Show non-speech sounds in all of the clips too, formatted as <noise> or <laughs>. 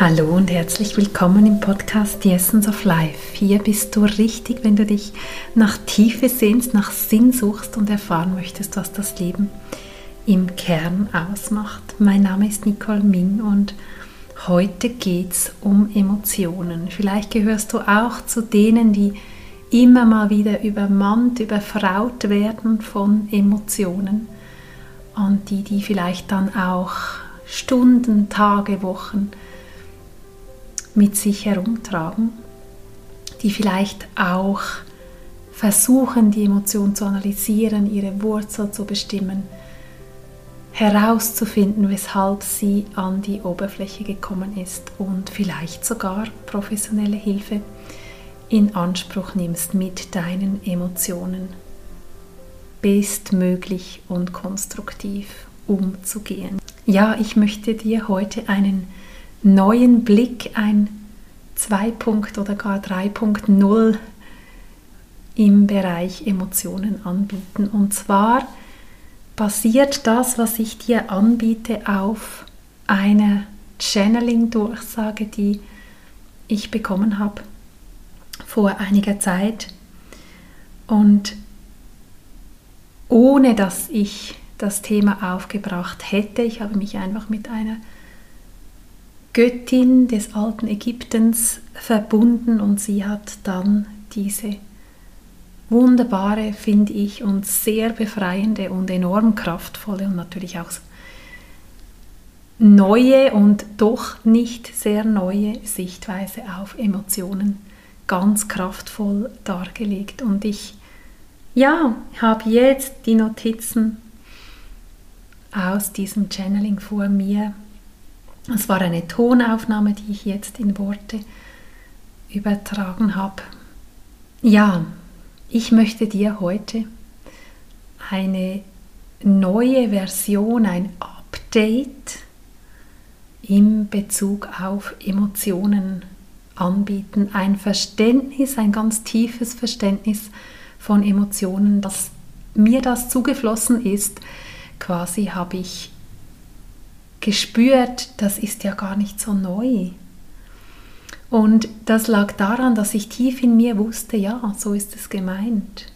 Hallo und herzlich willkommen im Podcast The Essence of Life. Hier bist du richtig, wenn du dich nach Tiefe sehnst, nach Sinn suchst und erfahren möchtest, was das Leben im Kern ausmacht. Mein Name ist Nicole Ming und heute geht es um Emotionen. Vielleicht gehörst du auch zu denen, die immer mal wieder übermannt, überfraut werden von Emotionen und die, die vielleicht dann auch Stunden, Tage, Wochen mit sich herumtragen, die vielleicht auch versuchen, die Emotion zu analysieren, ihre Wurzel zu bestimmen, herauszufinden, weshalb sie an die Oberfläche gekommen ist und vielleicht sogar professionelle Hilfe in Anspruch nimmst mit deinen Emotionen bestmöglich und konstruktiv umzugehen. Ja, ich möchte dir heute einen neuen Blick, ein 2. oder gar 3.0 im Bereich Emotionen anbieten. Und zwar basiert das, was ich dir anbiete, auf einer Channeling-Durchsage, die ich bekommen habe vor einiger Zeit. Und ohne dass ich das Thema aufgebracht hätte, ich habe mich einfach mit einer Göttin des alten Ägyptens verbunden und sie hat dann diese wunderbare, finde ich, und sehr befreiende und enorm kraftvolle und natürlich auch neue und doch nicht sehr neue Sichtweise auf Emotionen ganz kraftvoll dargelegt. Und ich, ja, habe jetzt die Notizen aus diesem Channeling vor mir es war eine Tonaufnahme, die ich jetzt in Worte übertragen habe. Ja, ich möchte dir heute eine neue Version, ein Update im Bezug auf Emotionen anbieten. Ein Verständnis, ein ganz tiefes Verständnis von Emotionen, dass mir das zugeflossen ist. Quasi habe ich gespürt, das ist ja gar nicht so neu. Und das lag daran, dass ich tief in mir wusste, ja, so ist es gemeint.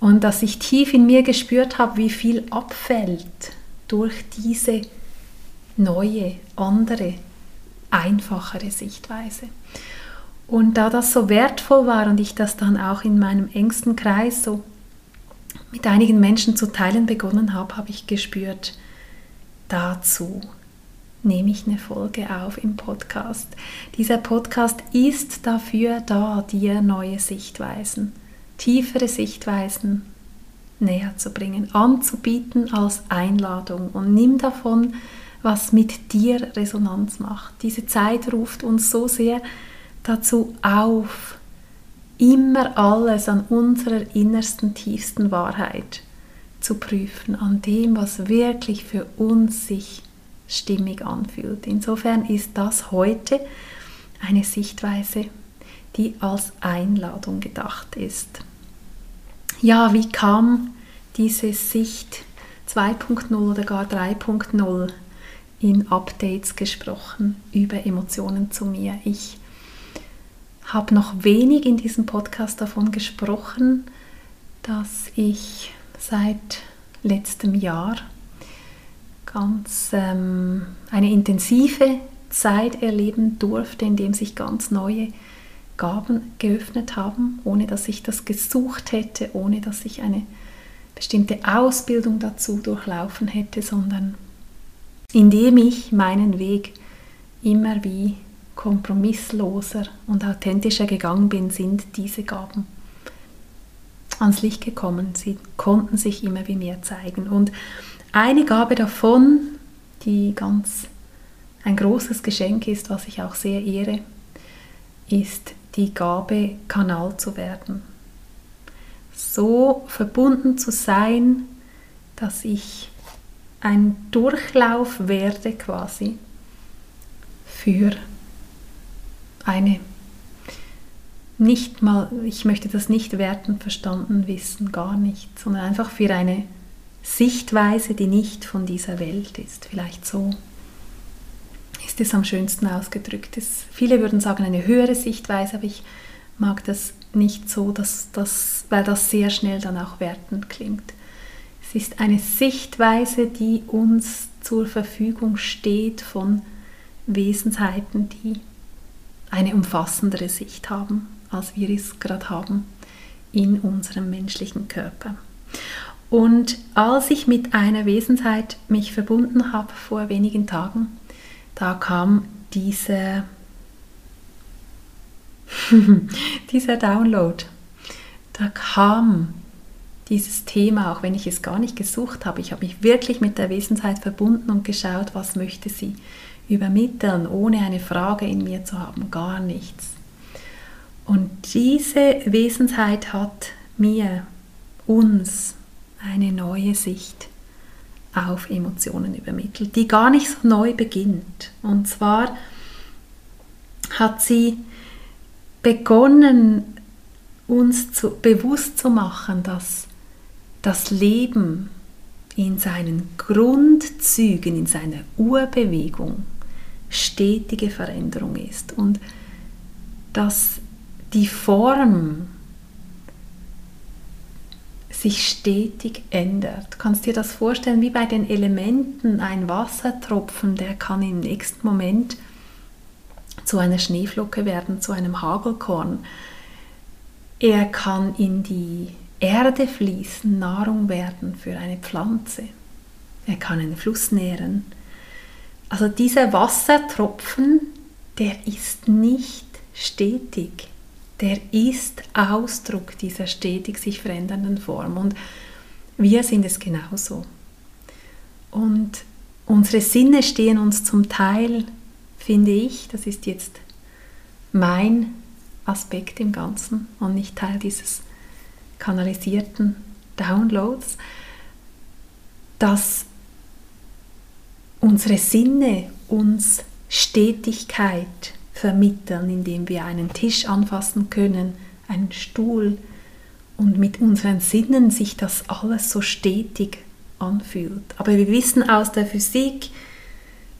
Und dass ich tief in mir gespürt habe, wie viel abfällt durch diese neue, andere, einfachere Sichtweise. Und da das so wertvoll war und ich das dann auch in meinem engsten Kreis so mit einigen Menschen zu teilen begonnen habe, habe ich gespürt, dazu nehme ich eine Folge auf im Podcast. Dieser Podcast ist dafür da, dir neue Sichtweisen, tiefere Sichtweisen näher zu bringen, anzubieten als Einladung und nimm davon, was mit dir Resonanz macht. Diese Zeit ruft uns so sehr dazu auf, immer alles an unserer innersten, tiefsten Wahrheit zu prüfen an dem, was wirklich für uns sich stimmig anfühlt. Insofern ist das heute eine Sichtweise, die als Einladung gedacht ist. Ja, wie kam diese Sicht 2.0 oder gar 3.0 in Updates gesprochen über Emotionen zu mir? Ich habe noch wenig in diesem Podcast davon gesprochen, dass ich seit letztem Jahr. Ganz ähm, eine intensive Zeit erleben durfte, in dem sich ganz neue Gaben geöffnet haben, ohne dass ich das gesucht hätte, ohne dass ich eine bestimmte Ausbildung dazu durchlaufen hätte, sondern indem ich meinen Weg immer wie kompromissloser und authentischer gegangen bin, sind diese Gaben ans Licht gekommen. Sie konnten sich immer wie mehr zeigen. Und eine Gabe davon, die ganz ein großes Geschenk ist, was ich auch sehr ehre, ist die Gabe, Kanal zu werden. So verbunden zu sein, dass ich ein Durchlauf werde quasi für eine nicht mal, ich möchte das nicht werten, verstanden wissen, gar nicht, sondern einfach für eine Sichtweise, die nicht von dieser Welt ist. Vielleicht so. ist es am schönsten ausgedrückt. Es, viele würden sagen eine höhere Sichtweise, aber ich mag das nicht so, dass das, weil das sehr schnell dann auch wertend klingt. Es ist eine Sichtweise, die uns zur Verfügung steht von Wesensheiten, die eine umfassendere Sicht haben, als wir es gerade haben in unserem menschlichen Körper. Und als ich mit einer Wesenheit mich verbunden habe vor wenigen Tagen, da kam diese, <laughs> dieser Download. Da kam dieses Thema, auch wenn ich es gar nicht gesucht habe. Ich habe mich wirklich mit der Wesenheit verbunden und geschaut, was möchte sie übermitteln, ohne eine Frage in mir zu haben, gar nichts. Und diese Wesenheit hat mir, uns, eine neue Sicht auf Emotionen übermittelt, die gar nicht so neu beginnt. Und zwar hat sie begonnen, uns zu, bewusst zu machen, dass das Leben in seinen Grundzügen, in seiner Urbewegung stetige Veränderung ist und dass die Form sich stetig ändert. Du kannst dir das vorstellen wie bei den Elementen, ein Wassertropfen, der kann im nächsten Moment zu einer Schneeflocke werden, zu einem Hagelkorn. Er kann in die Erde fließen, Nahrung werden für eine Pflanze. Er kann einen Fluss nähren. Also dieser Wassertropfen, der ist nicht stetig. Der ist Ausdruck dieser stetig sich verändernden Form. Und wir sind es genauso. Und unsere Sinne stehen uns zum Teil, finde ich, das ist jetzt mein Aspekt im Ganzen und nicht Teil dieses kanalisierten Downloads, dass unsere Sinne uns Stetigkeit vermitteln, indem wir einen Tisch anfassen können, einen Stuhl und mit unseren Sinnen sich das alles so stetig anfühlt. Aber wir wissen aus der Physik,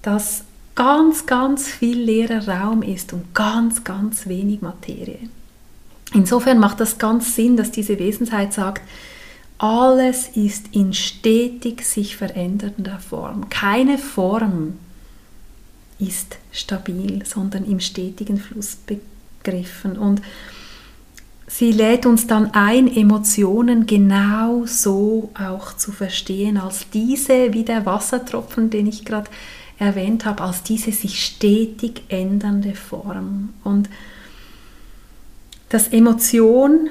dass ganz, ganz viel leerer Raum ist und ganz, ganz wenig Materie. Insofern macht das ganz Sinn, dass diese Wesensheit sagt, alles ist in stetig sich verändernder Form. Keine Form ist stabil, sondern im stetigen Fluss begriffen. Und sie lädt uns dann ein, Emotionen genau so auch zu verstehen, als diese, wie der Wassertropfen, den ich gerade erwähnt habe, als diese sich stetig ändernde Form. Und dass Emotion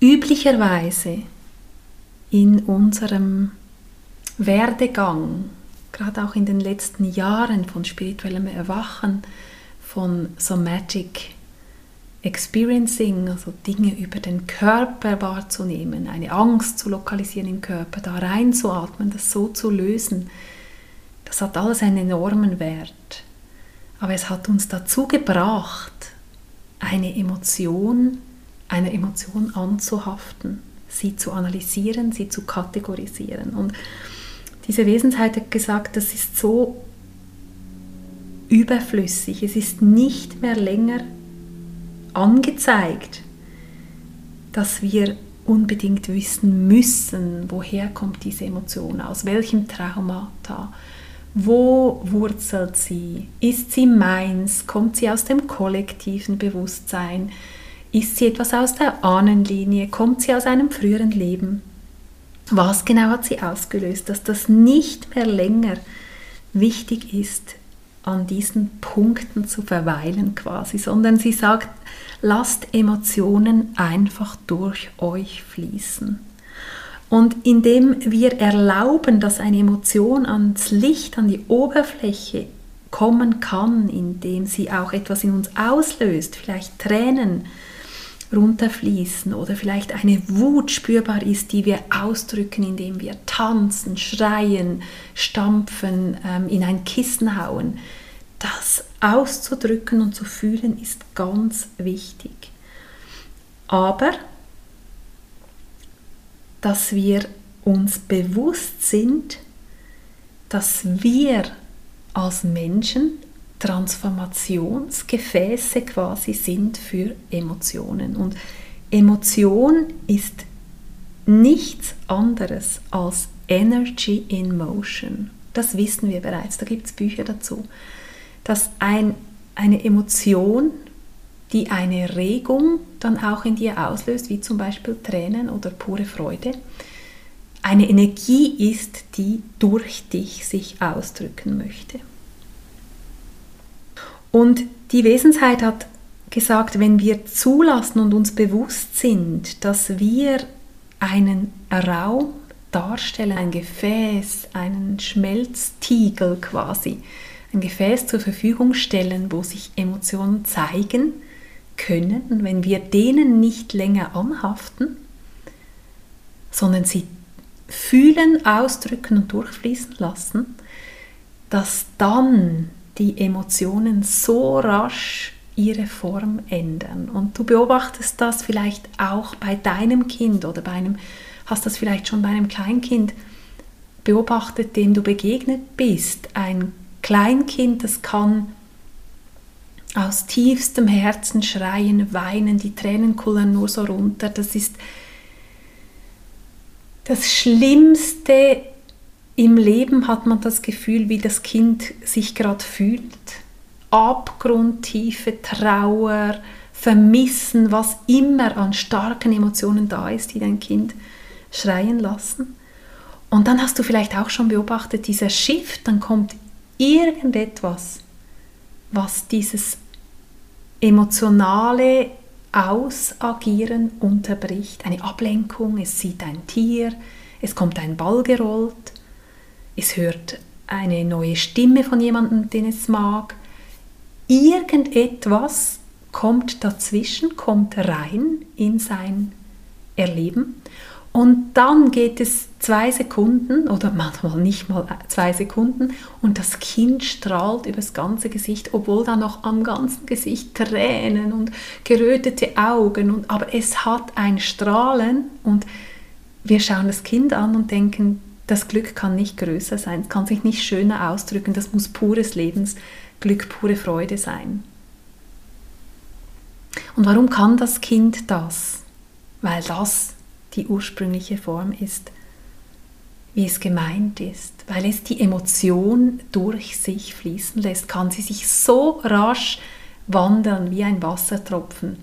üblicherweise in unserem Werdegang, gerade auch in den letzten Jahren von spirituellem Erwachen, von Somatic Experiencing, also Dinge über den Körper wahrzunehmen, eine Angst zu lokalisieren im Körper, da reinzuatmen, das so zu lösen, das hat alles einen enormen Wert. Aber es hat uns dazu gebracht, eine Emotion, einer Emotion anzuhaften, sie zu analysieren, sie zu kategorisieren. Und diese Wesenheit hat gesagt, das ist so überflüssig, es ist nicht mehr länger angezeigt, dass wir unbedingt wissen müssen, woher kommt diese Emotion, aus welchem Traumata, wo wurzelt sie? Ist sie meins? Kommt sie aus dem kollektiven Bewusstsein? Ist sie etwas aus der Ahnenlinie? Kommt sie aus einem früheren Leben? Was genau hat sie ausgelöst, dass das nicht mehr länger wichtig ist, an diesen Punkten zu verweilen quasi, sondern sie sagt, lasst Emotionen einfach durch euch fließen. Und indem wir erlauben, dass eine Emotion ans Licht, an die Oberfläche kommen kann, indem sie auch etwas in uns auslöst, vielleicht Tränen runterfließen oder vielleicht eine Wut spürbar ist, die wir ausdrücken, indem wir tanzen, schreien, stampfen, ähm, in ein Kissen hauen. Das auszudrücken und zu fühlen ist ganz wichtig. Aber dass wir uns bewusst sind, dass wir als Menschen Transformationsgefäße quasi sind für Emotionen. Und Emotion ist nichts anderes als Energy in Motion. Das wissen wir bereits, da gibt es Bücher dazu. Dass ein, eine Emotion, die eine Regung dann auch in dir auslöst, wie zum Beispiel Tränen oder pure Freude, eine Energie ist, die durch dich sich ausdrücken möchte. Und die Wesenheit hat gesagt, wenn wir zulassen und uns bewusst sind, dass wir einen Raum darstellen, ein Gefäß, einen Schmelztiegel quasi, ein Gefäß zur Verfügung stellen, wo sich Emotionen zeigen können. Und wenn wir denen nicht länger anhaften, sondern sie fühlen, ausdrücken und durchfließen lassen, dass dann die Emotionen so rasch ihre Form ändern. Und du beobachtest das vielleicht auch bei deinem Kind oder bei einem, hast das vielleicht schon bei einem Kleinkind beobachtet, dem du begegnet bist. Ein Kleinkind, das kann aus tiefstem Herzen schreien, weinen, die Tränen kullern nur so runter. Das ist das Schlimmste im Leben hat man das Gefühl, wie das Kind sich gerade fühlt. Abgrundtiefe Trauer, Vermissen, was immer an starken Emotionen da ist, die dein Kind schreien lassen. Und dann hast du vielleicht auch schon beobachtet, dieser Shift, dann kommt irgendetwas, was dieses emotionale Ausagieren unterbricht. Eine Ablenkung, es sieht ein Tier, es kommt ein Ball gerollt es hört eine neue Stimme von jemandem, den es mag. Irgendetwas kommt dazwischen, kommt rein in sein Erleben. Und dann geht es zwei Sekunden oder manchmal nicht mal zwei Sekunden und das Kind strahlt übers ganze Gesicht, obwohl da noch am ganzen Gesicht Tränen und gerötete Augen und aber es hat ein Strahlen und wir schauen das Kind an und denken, das Glück kann nicht größer sein, kann sich nicht schöner ausdrücken, das muss pures Lebensglück, pure Freude sein. Und warum kann das Kind das? Weil das die ursprüngliche Form ist, wie es gemeint ist, weil es die Emotion durch sich fließen lässt, kann sie sich so rasch wandeln wie ein Wassertropfen.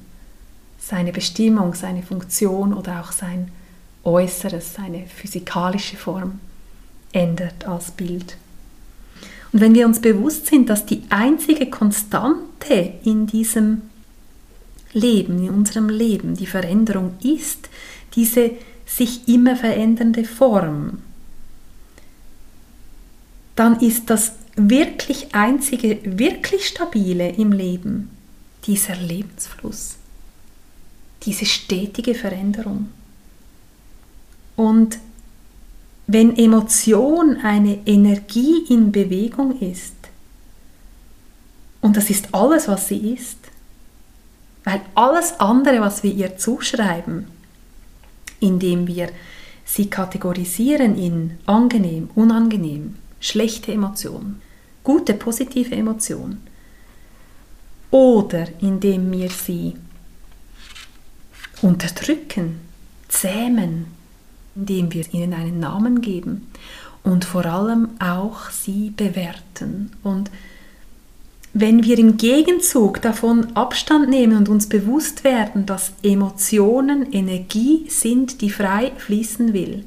Seine Bestimmung, seine Funktion oder auch sein Äußeres, seine physikalische Form ändert als Bild. Und wenn wir uns bewusst sind, dass die einzige Konstante in diesem Leben, in unserem Leben, die Veränderung ist, diese sich immer verändernde Form, dann ist das wirklich einzige, wirklich stabile im Leben dieser Lebensfluss, diese stetige Veränderung. Und wenn Emotion eine Energie in Bewegung ist, und das ist alles, was sie ist, weil alles andere, was wir ihr zuschreiben, indem wir sie kategorisieren in angenehm, unangenehm, schlechte Emotion, gute, positive Emotion, oder indem wir sie unterdrücken, zähmen, indem wir ihnen einen Namen geben und vor allem auch sie bewerten. Und wenn wir im Gegenzug davon Abstand nehmen und uns bewusst werden, dass Emotionen Energie sind, die frei fließen will,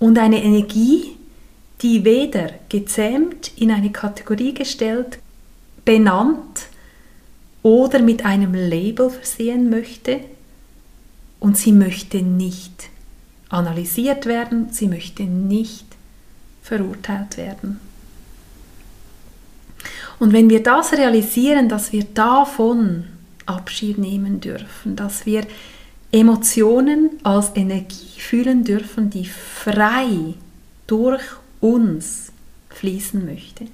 und eine Energie, die weder gezähmt, in eine Kategorie gestellt, benannt oder mit einem Label versehen möchte, und sie möchte nicht analysiert werden, sie möchte nicht verurteilt werden. Und wenn wir das realisieren, dass wir davon Abschied nehmen dürfen, dass wir Emotionen als Energie fühlen dürfen, die frei durch uns fließen möchte.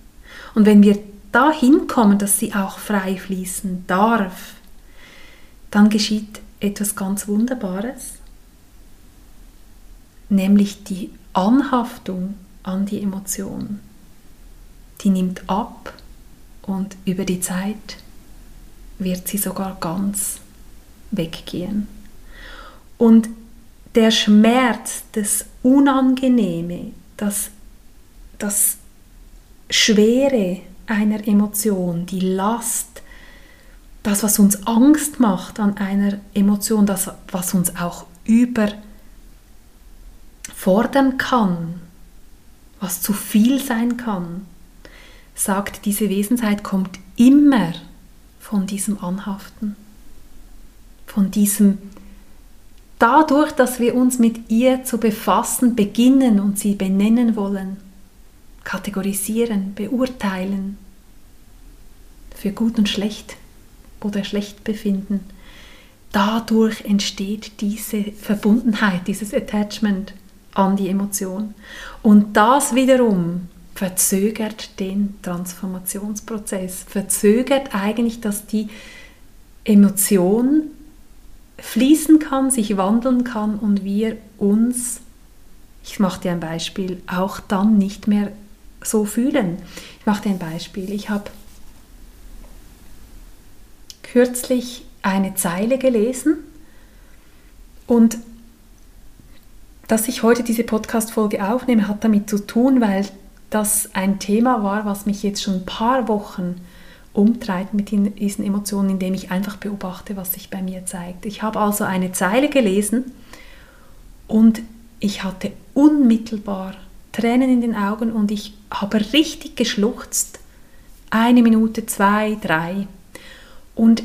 Und wenn wir dahin kommen, dass sie auch frei fließen darf, dann geschieht etwas ganz Wunderbares nämlich die Anhaftung an die Emotion. die nimmt ab und über die Zeit wird sie sogar ganz weggehen. Und der Schmerz, das Unangenehme, das, das Schwere einer Emotion, die Last, das, was uns Angst macht an einer Emotion, das, was uns auch überfordern kann, was zu viel sein kann, sagt diese Wesensheit, kommt immer von diesem Anhaften, von diesem dadurch, dass wir uns mit ihr zu befassen beginnen und sie benennen wollen, kategorisieren, beurteilen, für gut und schlecht oder schlecht befinden, dadurch entsteht diese Verbundenheit, dieses Attachment an die Emotion. Und das wiederum verzögert den Transformationsprozess, verzögert eigentlich, dass die Emotion fließen kann, sich wandeln kann und wir uns, ich mache dir ein Beispiel, auch dann nicht mehr so fühlen. Ich mache dir ein Beispiel. Ich habe kürzlich eine Zeile gelesen und dass ich heute diese Podcast-Folge aufnehme, hat damit zu tun, weil das ein Thema war, was mich jetzt schon ein paar Wochen umtreibt mit diesen Emotionen, indem ich einfach beobachte, was sich bei mir zeigt. Ich habe also eine Zeile gelesen und ich hatte unmittelbar Tränen in den Augen und ich habe richtig geschluchzt. Eine Minute, zwei, drei. Und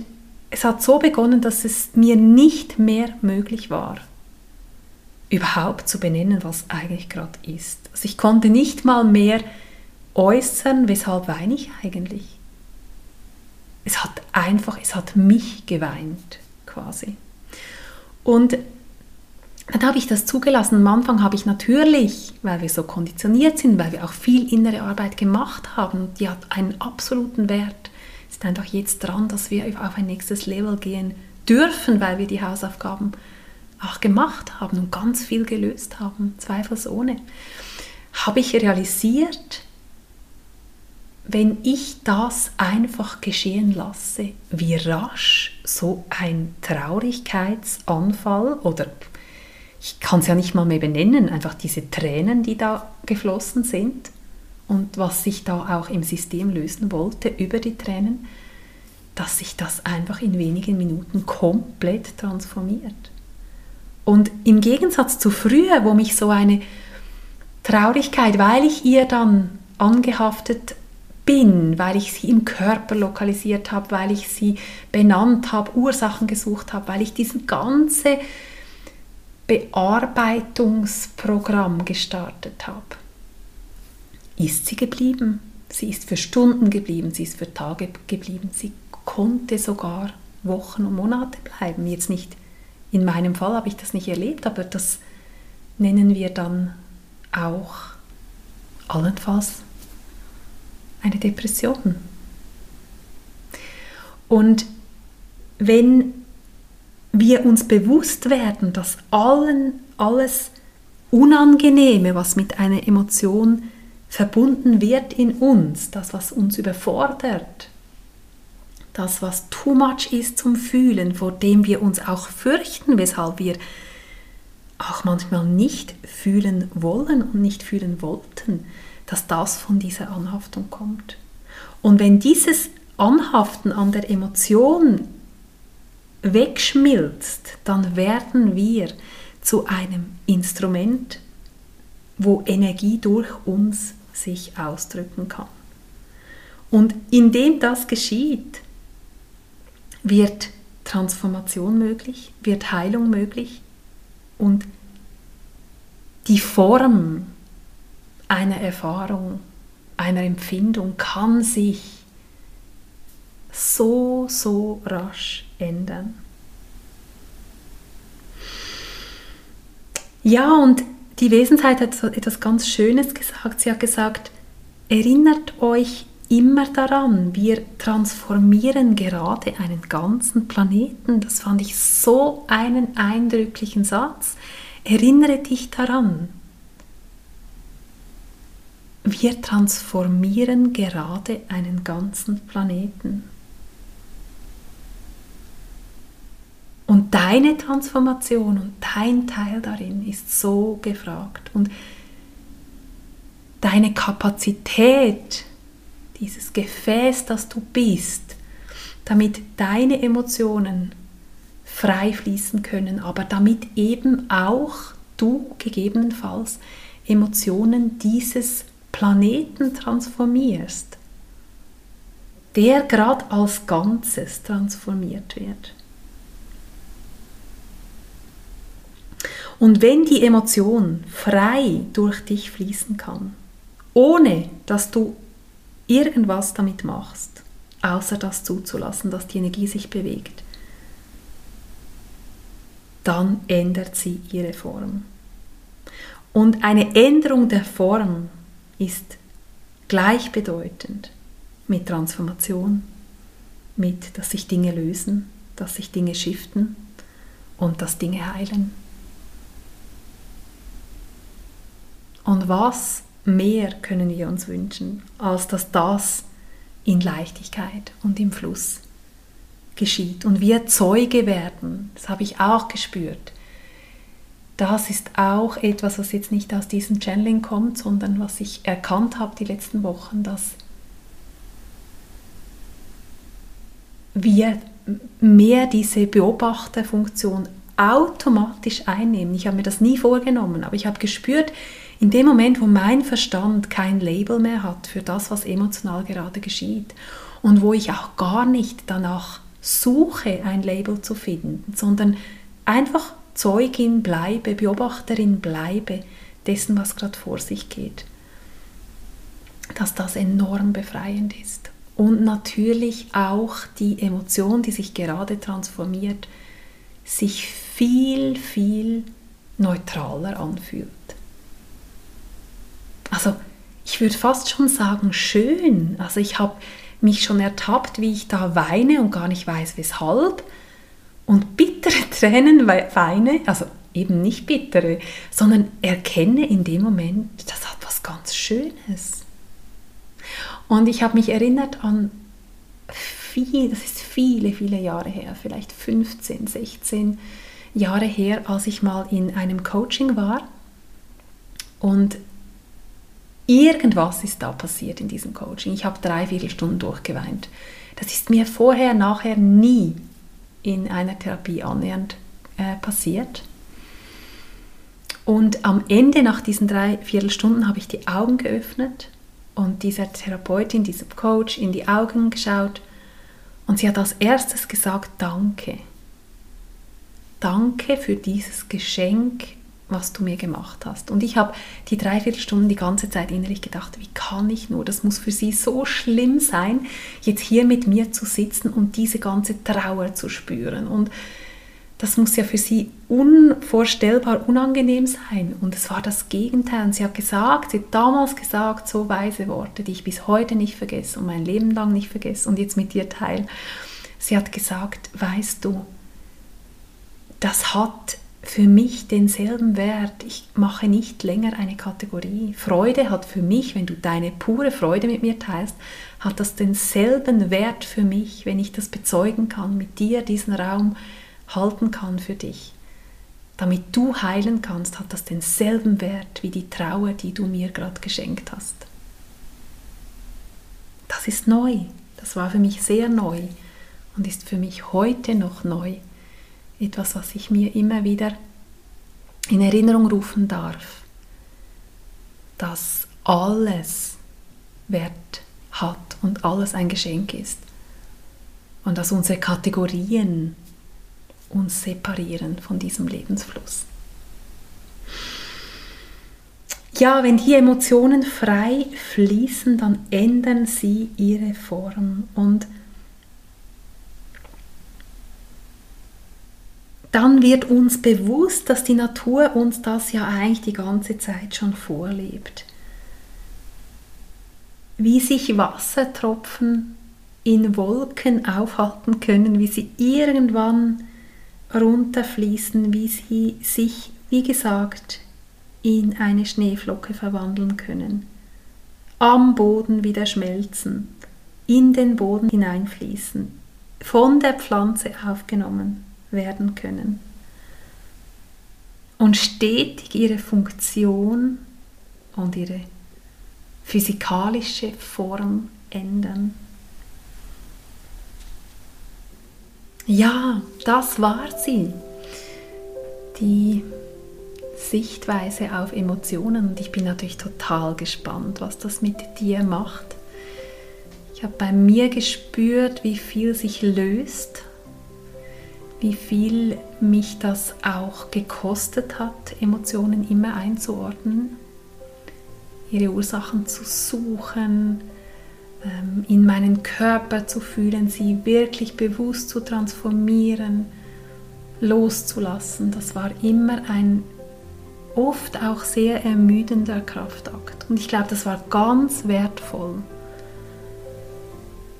es hat so begonnen, dass es mir nicht mehr möglich war, überhaupt zu benennen, was eigentlich gerade ist. Also ich konnte nicht mal mehr äußern, weshalb weine ich eigentlich. Es hat einfach, es hat mich geweint quasi. Und dann habe ich das zugelassen. Am Anfang habe ich natürlich, weil wir so konditioniert sind, weil wir auch viel innere Arbeit gemacht haben, die hat einen absoluten Wert. Ist einfach jetzt dran, dass wir auf ein nächstes Level gehen dürfen, weil wir die Hausaufgaben auch gemacht haben und ganz viel gelöst haben, zweifelsohne, habe ich realisiert, wenn ich das einfach geschehen lasse, wie rasch so ein Traurigkeitsanfall oder ich kann es ja nicht mal mehr benennen, einfach diese Tränen, die da geflossen sind und was sich da auch im System lösen wollte über die Tränen, dass sich das einfach in wenigen Minuten komplett transformiert. Und im Gegensatz zu früher, wo mich so eine Traurigkeit, weil ich ihr dann angehaftet bin, weil ich sie im Körper lokalisiert habe, weil ich sie benannt habe, Ursachen gesucht habe, weil ich diesen ganze Bearbeitungsprogramm gestartet habe, ist sie geblieben. Sie ist für Stunden geblieben, sie ist für Tage geblieben, sie konnte sogar Wochen und Monate bleiben. Jetzt nicht in meinem Fall habe ich das nicht erlebt, aber das nennen wir dann auch allenfalls eine Depression. Und wenn wir uns bewusst werden, dass allen, alles Unangenehme, was mit einer Emotion verbunden wird in uns, das, was uns überfordert, das, was too much ist zum Fühlen, vor dem wir uns auch fürchten, weshalb wir auch manchmal nicht fühlen wollen und nicht fühlen wollten, dass das von dieser Anhaftung kommt. Und wenn dieses Anhaften an der Emotion wegschmilzt, dann werden wir zu einem Instrument, wo Energie durch uns sich ausdrücken kann. Und indem das geschieht, wird Transformation möglich, wird Heilung möglich und die Form einer Erfahrung, einer Empfindung kann sich so, so rasch ändern. Ja, und die Wesenheit hat etwas ganz Schönes gesagt. Sie hat gesagt, erinnert euch immer daran, wir transformieren gerade einen ganzen Planeten. Das fand ich so einen eindrücklichen Satz. Erinnere dich daran. wir transformieren gerade einen ganzen Planeten. Und deine Transformation und dein Teil darin ist so gefragt. Und deine Kapazität, dieses Gefäß, das du bist, damit deine Emotionen frei fließen können, aber damit eben auch du gegebenenfalls Emotionen dieses Planeten transformierst, der gerade als Ganzes transformiert wird. Und wenn die Emotion frei durch dich fließen kann, ohne dass du irgendwas damit machst, außer das zuzulassen, dass die Energie sich bewegt, dann ändert sie ihre Form. Und eine Änderung der Form ist gleichbedeutend mit Transformation, mit, dass sich Dinge lösen, dass sich Dinge shiften und dass Dinge heilen. Und was mehr können wir uns wünschen, als dass das in Leichtigkeit und im Fluss geschieht und wir Zeuge werden. Das habe ich auch gespürt. Das ist auch etwas, was jetzt nicht aus diesem Channeling kommt, sondern was ich erkannt habe die letzten Wochen, dass wir mehr diese Beobachterfunktion automatisch einnehmen. Ich habe mir das nie vorgenommen, aber ich habe gespürt, in dem Moment, wo mein Verstand kein Label mehr hat für das, was emotional gerade geschieht und wo ich auch gar nicht danach suche, ein Label zu finden, sondern einfach Zeugin bleibe, Beobachterin bleibe dessen, was gerade vor sich geht, dass das enorm befreiend ist. Und natürlich auch die Emotion, die sich gerade transformiert, sich viel, viel neutraler anfühlt. Also ich würde fast schon sagen, schön. Also ich habe mich schon ertappt, wie ich da weine und gar nicht weiß, weshalb. Und bittere <laughs> Tränen weine, also eben nicht bittere, sondern erkenne in dem Moment, das hat was ganz Schönes. Und ich habe mich erinnert an viel, das ist viele, viele Jahre her, vielleicht 15, 16 Jahre her, als ich mal in einem Coaching war. Und Irgendwas ist da passiert in diesem Coaching. Ich habe drei, vier Stunden durchgeweint. Das ist mir vorher, nachher nie in einer Therapie annähernd äh, passiert. Und am Ende, nach diesen drei Viertelstunden, habe ich die Augen geöffnet und dieser Therapeutin, diesem Coach in die Augen geschaut und sie hat als erstes gesagt, danke. Danke für dieses Geschenk was du mir gemacht hast. Und ich habe die Dreiviertelstunden die ganze Zeit innerlich gedacht, wie kann ich nur, das muss für sie so schlimm sein, jetzt hier mit mir zu sitzen und diese ganze Trauer zu spüren. Und das muss ja für sie unvorstellbar unangenehm sein. Und es war das Gegenteil. Und sie hat gesagt, sie hat damals gesagt, so weise Worte, die ich bis heute nicht vergesse und mein Leben lang nicht vergesse und jetzt mit dir teile. Sie hat gesagt, weißt du, das hat für mich denselben Wert. Ich mache nicht länger eine Kategorie. Freude hat für mich, wenn du deine pure Freude mit mir teilst, hat das denselben Wert für mich, wenn ich das bezeugen kann, mit dir diesen Raum halten kann für dich. Damit du heilen kannst, hat das denselben Wert wie die Trauer, die du mir gerade geschenkt hast. Das ist neu. Das war für mich sehr neu und ist für mich heute noch neu etwas, was ich mir immer wieder in Erinnerung rufen darf, dass alles Wert hat und alles ein Geschenk ist und dass unsere Kategorien uns separieren von diesem Lebensfluss. Ja, wenn die Emotionen frei fließen, dann ändern sie ihre Form und dann wird uns bewusst, dass die Natur uns das ja eigentlich die ganze Zeit schon vorlebt. Wie sich Wassertropfen in Wolken aufhalten können, wie sie irgendwann runterfließen, wie sie sich, wie gesagt, in eine Schneeflocke verwandeln können. am Boden wieder schmelzen, in den Boden hineinfließen, von der Pflanze aufgenommen werden können und stetig ihre Funktion und ihre physikalische Form ändern. Ja, das war sie. Die Sichtweise auf Emotionen und ich bin natürlich total gespannt, was das mit dir macht. Ich habe bei mir gespürt, wie viel sich löst, wie viel mich das auch gekostet hat, Emotionen immer einzuordnen, ihre Ursachen zu suchen, ähm, in meinen Körper zu fühlen, sie wirklich bewusst zu transformieren, loszulassen. Das war immer ein oft auch sehr ermüdender Kraftakt. Und ich glaube, das war ganz wertvoll.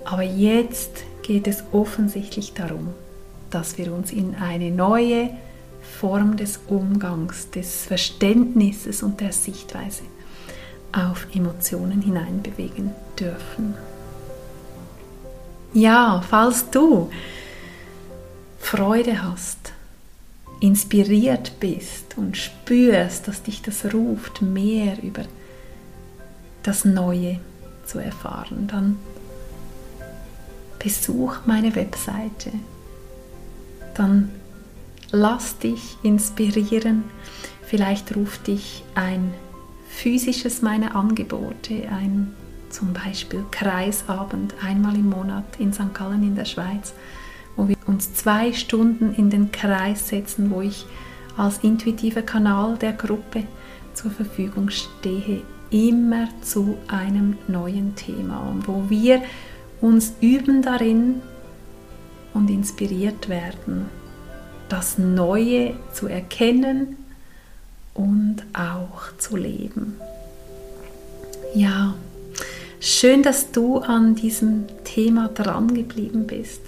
Aber jetzt geht es offensichtlich darum, dass wir uns in eine neue Form des Umgangs, des Verständnisses und der Sichtweise auf Emotionen hineinbewegen dürfen. Ja, falls du Freude hast, inspiriert bist und spürst, dass dich das ruft, mehr über das Neue zu erfahren, dann besuch meine Webseite. Dann lass dich inspirieren. Vielleicht ruft dich ein physisches meiner Angebote, ein zum Beispiel Kreisabend einmal im Monat in St. Gallen in der Schweiz wo wir uns zwei Stunden in den Kreis setzen, wo ich als intuitiver Kanal der Gruppe zur Verfügung stehe, immer zu einem neuen Thema und wo wir uns üben darin und inspiriert werden, das Neue zu erkennen und auch zu leben. Ja, schön, dass du an diesem Thema dran geblieben bist.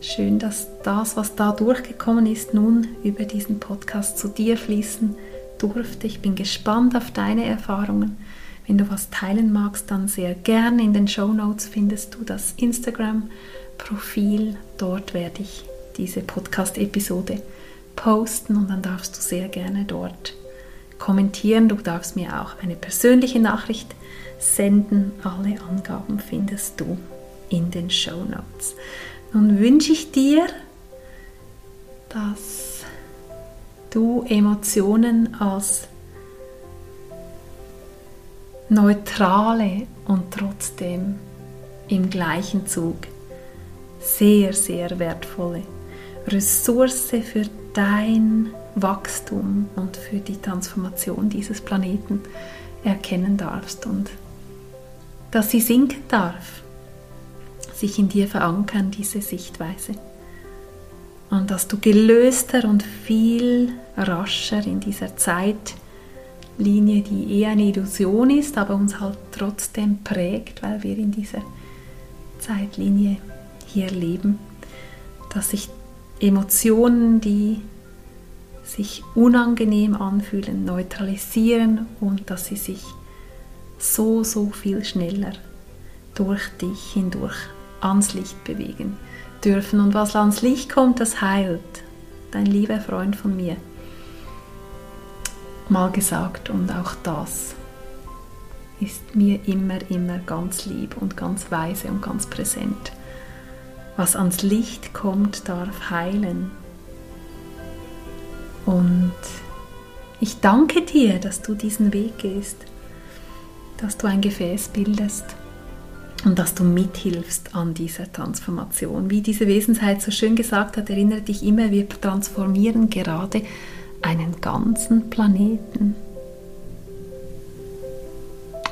Schön, dass das, was da durchgekommen ist, nun über diesen Podcast zu dir fließen durfte. Ich bin gespannt auf deine Erfahrungen. Wenn du was teilen magst, dann sehr gerne. In den Show Notes findest du das Instagram-Profil. Dort werde ich diese Podcast-Episode posten und dann darfst du sehr gerne dort kommentieren. Du darfst mir auch eine persönliche Nachricht senden. Alle Angaben findest du in den Show Notes. Nun wünsche ich dir, dass du Emotionen als neutrale und trotzdem im gleichen Zug sehr, sehr wertvolle Ressource für dein Wachstum und für die Transformation dieses Planeten erkennen darfst und dass sie sinken darf sich in dir verankern, diese Sichtweise. Und dass du gelöster und viel rascher in dieser Zeitlinie, die eher eine Illusion ist, aber uns halt trotzdem prägt, weil wir in dieser Zeitlinie hier leben, dass sich Emotionen, die sich unangenehm anfühlen, neutralisieren und dass sie sich so, so viel schneller durch dich hindurch ans Licht bewegen dürfen. Und was ans Licht kommt, das heilt. Dein lieber Freund von mir. Mal gesagt und auch das ist mir immer, immer ganz lieb und ganz weise und ganz präsent. Was ans Licht kommt, darf heilen. Und ich danke dir, dass du diesen Weg gehst, dass du ein Gefäß bildest und dass du mithilfst an dieser Transformation. Wie diese Wesensheit so schön gesagt hat, erinnere dich immer, wir transformieren gerade einen ganzen Planeten.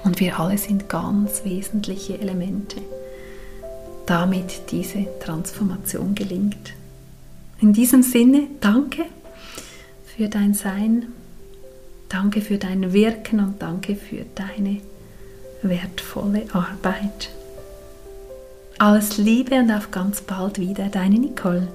Und wir alle sind ganz wesentliche Elemente, damit diese Transformation gelingt. In diesem Sinne, danke für dein Sein, danke für dein Wirken und danke für deine wertvolle Arbeit. Alles Liebe und auf ganz bald wieder, deine Nicole.